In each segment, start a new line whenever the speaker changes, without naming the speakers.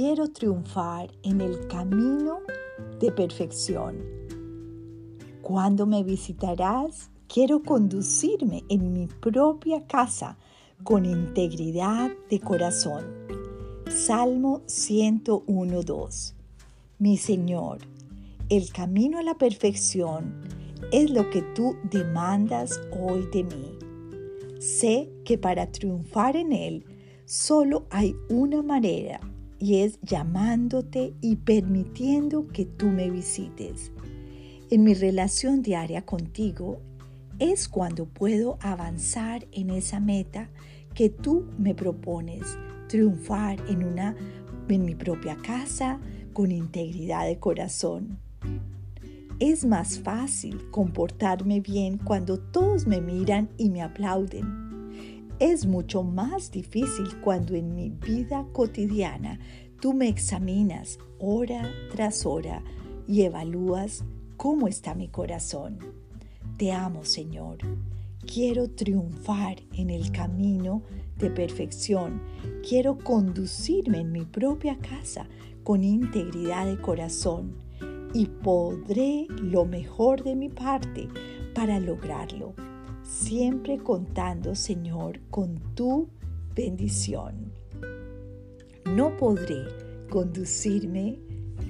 quiero triunfar en el camino de perfección. Cuando me visitarás, quiero conducirme en mi propia casa con integridad de corazón. Salmo 101.2 Mi Señor, el camino a la perfección es lo que tú demandas hoy de mí. Sé que para triunfar en él solo hay una manera y es llamándote y permitiendo que tú me visites. En mi relación diaria contigo es cuando puedo avanzar en esa meta que tú me propones, triunfar en una en mi propia casa con integridad de corazón. Es más fácil comportarme bien cuando todos me miran y me aplauden. Es mucho más difícil cuando en mi vida cotidiana tú me examinas hora tras hora y evalúas cómo está mi corazón. Te amo, Señor. Quiero triunfar en el camino de perfección. Quiero conducirme en mi propia casa con integridad de corazón y podré lo mejor de mi parte para lograrlo siempre contando, Señor, con tu bendición. No podré conducirme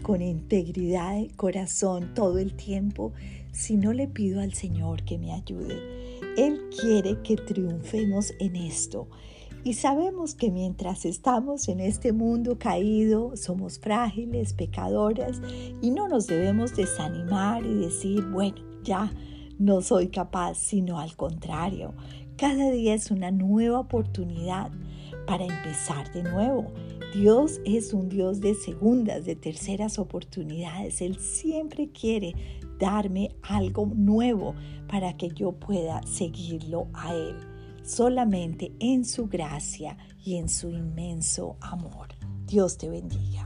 con integridad de corazón todo el tiempo si no le pido al Señor que me ayude. Él quiere que triunfemos en esto. Y sabemos que mientras estamos en este mundo caído, somos frágiles, pecadoras, y no nos debemos desanimar y decir, bueno, ya no soy capaz, sino al contrario. Cada día es una nueva oportunidad para empezar de nuevo. Dios es un Dios de segundas, de terceras oportunidades. Él siempre quiere darme algo nuevo para que yo pueda seguirlo a Él, solamente en su gracia y en su inmenso amor. Dios te bendiga.